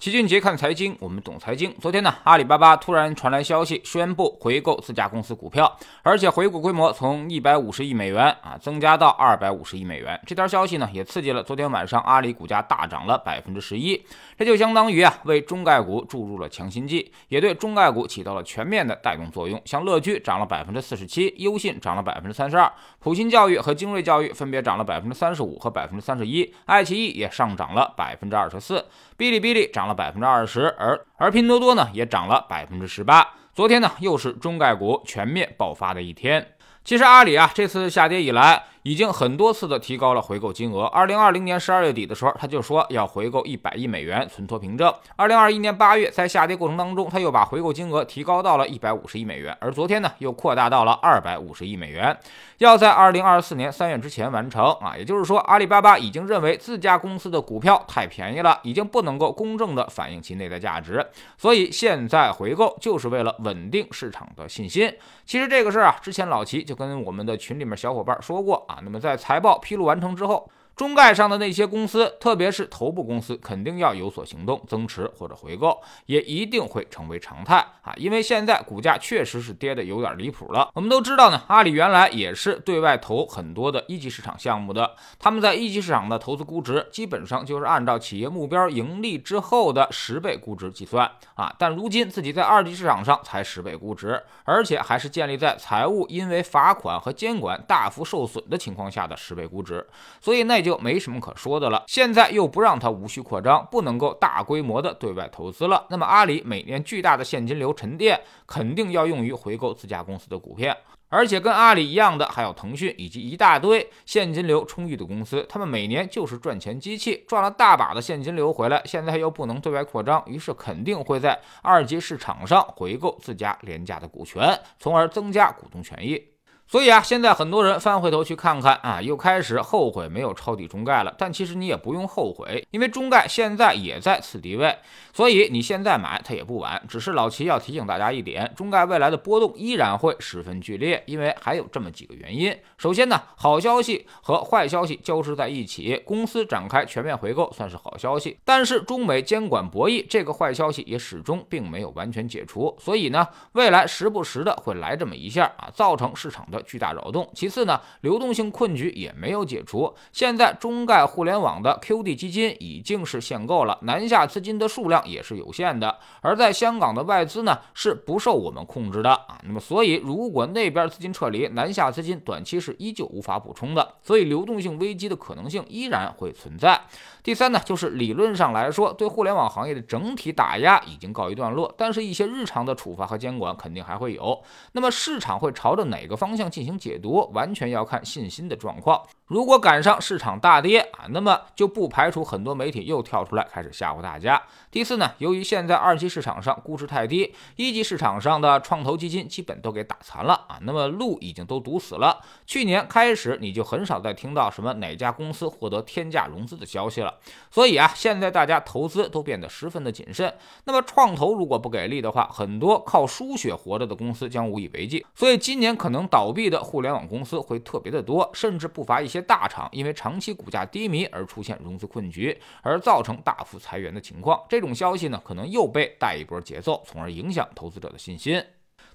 齐俊杰看财经，我们懂财经。昨天呢，阿里巴巴突然传来消息，宣布回购自家公司股票，而且回购规模从一百五十亿美元啊增加到二百五十亿美元。这条消息呢，也刺激了昨天晚上阿里股价大涨了百分之十一，这就相当于啊为中概股注入了强心剂，也对中概股起到了全面的带动作用。像乐居涨了百分之四十七，优信涨了百分之三十二，普鑫教育和精锐教育分别涨了百分之三十五和百分之三十一，爱奇艺也上涨了百分之二十四，哔哩哔哩涨。百分之二十，而而拼多多呢也涨了百分之十八。昨天呢又是中概股全面爆发的一天。其实阿里啊这次下跌以来。已经很多次的提高了回购金额。二零二零年十二月底的时候，他就说要回购一百亿美元存托凭证。二零二一年八月，在下跌过程当中，他又把回购金额提高到了一百五十亿美元。而昨天呢，又扩大到了二百五十亿美元，要在二零二四年三月之前完成啊。也就是说，阿里巴巴已经认为自家公司的股票太便宜了，已经不能够公正的反映其内在价值，所以现在回购就是为了稳定市场的信心。其实这个事儿啊，之前老齐就跟我们的群里面小伙伴说过。啊，那么在财报披露完成之后。中概上的那些公司，特别是头部公司，肯定要有所行动，增持或者回购，也一定会成为常态啊！因为现在股价确实是跌的有点离谱了。我们都知道呢，阿里原来也是对外投很多的一级市场项目的，他们在一级市场的投资估值，基本上就是按照企业目标盈利之后的十倍估值计算啊。但如今自己在二级市场上才十倍估值，而且还是建立在财务因为罚款和监管大幅受损的情况下的十倍估值，所以那就。就没什么可说的了。现在又不让它无序扩张，不能够大规模的对外投资了。那么阿里每年巨大的现金流沉淀，肯定要用于回购自家公司的股票。而且跟阿里一样的还有腾讯以及一大堆现金流充裕的公司，他们每年就是赚钱机器，赚了大把的现金流回来，现在又不能对外扩张，于是肯定会在二级市场上回购自家廉价的股权，从而增加股东权益。所以啊，现在很多人翻回头去看看啊，又开始后悔没有抄底中概了。但其实你也不用后悔，因为中概现在也在此低位，所以你现在买它也不晚。只是老齐要提醒大家一点，中概未来的波动依然会十分剧烈，因为还有这么几个原因。首先呢，好消息和坏消息交织在一起，公司展开全面回购算是好消息，但是中美监管博弈这个坏消息也始终并没有完全解除。所以呢，未来时不时的会来这么一下啊，造成市场的。巨大扰动。其次呢，流动性困局也没有解除。现在中概互联网的 QD 基金已经是限购了，南下资金的数量也是有限的。而在香港的外资呢，是不受我们控制的啊。那么，所以如果那边资金撤离，南下资金短期是依旧无法补充的，所以流动性危机的可能性依然会存在。第三呢，就是理论上来说，对互联网行业的整体打压已经告一段落，但是一些日常的处罚和监管肯定还会有。那么市场会朝着哪个方向？进行解读完全要看信心的状况。如果赶上市场大跌啊，那么就不排除很多媒体又跳出来开始吓唬大家。第四呢，由于现在二级市场上估值太低，一级市场上的创投基金基本都给打残了啊，那么路已经都堵死了。去年开始你就很少再听到什么哪家公司获得天价融资的消息了。所以啊，现在大家投资都变得十分的谨慎。那么创投如果不给力的话，很多靠输血活着的公司将无以为继。所以今年可能倒闭。的互联网公司会特别的多，甚至不乏一些大厂因为长期股价低迷而出现融资困局，而造成大幅裁员的情况。这种消息呢，可能又被带一波节奏，从而影响投资者的信心。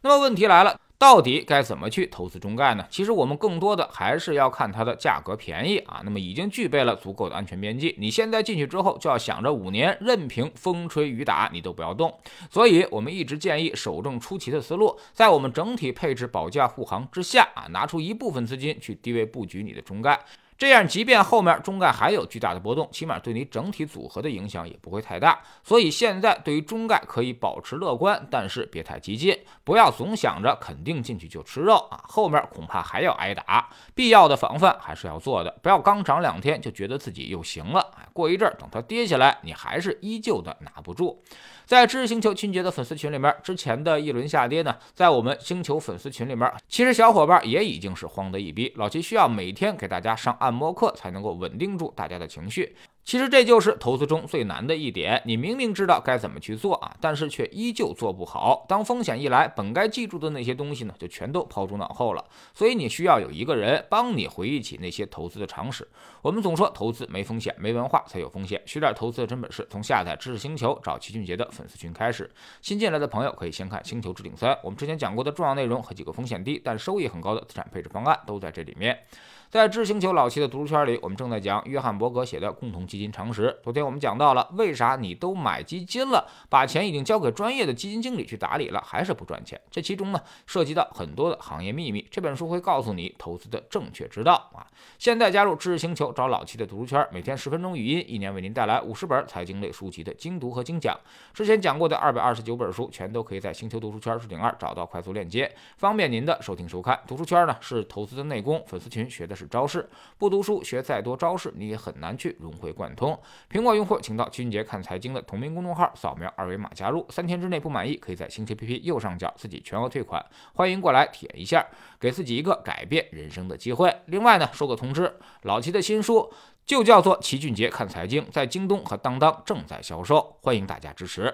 那么问题来了。到底该怎么去投资中概呢？其实我们更多的还是要看它的价格便宜啊，那么已经具备了足够的安全边际。你现在进去之后，就要想着五年任凭风吹雨打，你都不要动。所以我们一直建议守正出奇的思路，在我们整体配置保驾护航之下啊，拿出一部分资金去低位布局你的中概。这样，即便后面中概还有巨大的波动，起码对你整体组合的影响也不会太大。所以现在对于中概可以保持乐观，但是别太激进，不要总想着肯定进去就吃肉啊，后面恐怕还要挨打。必要的防范还是要做的，不要刚涨两天就觉得自己又行了，过一阵等它跌下来，你还是依旧的拿不住。在知识星球清洁的粉丝群里面，之前的一轮下跌呢，在我们星球粉丝群里面，其实小伙伴也已经是慌得一逼。老齐需要每天给大家上按摩课，才能够稳定住大家的情绪。其实这就是投资中最难的一点，你明明知道该怎么去做啊，但是却依旧做不好。当风险一来，本该记住的那些东西呢，就全都抛诸脑后了。所以你需要有一个人帮你回忆起那些投资的常识。我们总说投资没风险，没文化才有风险。学点投资的真本事，从下载知识星球找齐俊杰的粉丝群开始。新进来的朋友可以先看《星球置顶三》，我们之前讲过的重要内容和几个风险低但收益很高的资产配置方案都在这里面。在知识星球老七的读书圈里，我们正在讲约翰伯格写的《共同基基金常识》。昨天我们讲到了，为啥你都买基金了，把钱已经交给专业的基金经理去打理了，还是不赚钱？这其中呢，涉及到很多的行业秘密。这本书会告诉你投资的正确之道啊！现在加入知识星球，找老七的读书圈，每天十分钟语音，一年为您带来五十本财经类书籍的精读和精讲。之前讲过的二百二十九本书，全都可以在星球读书圈置顶二找到快速链接，方便您的收听收看。读书圈呢，是投资的内功，粉丝群学的是。招式不读书学再多招式，你也很难去融会贯通。苹果用户请到齐俊杰看财经的同名公众号，扫描二维码加入。三天之内不满意，可以在星期 APP 右上角自己全额退款。欢迎过来体验一下，给自己一个改变人生的机会。另外呢，说个通知，老齐的新书就叫做《齐俊杰看财经》，在京东和当当正在销售，欢迎大家支持。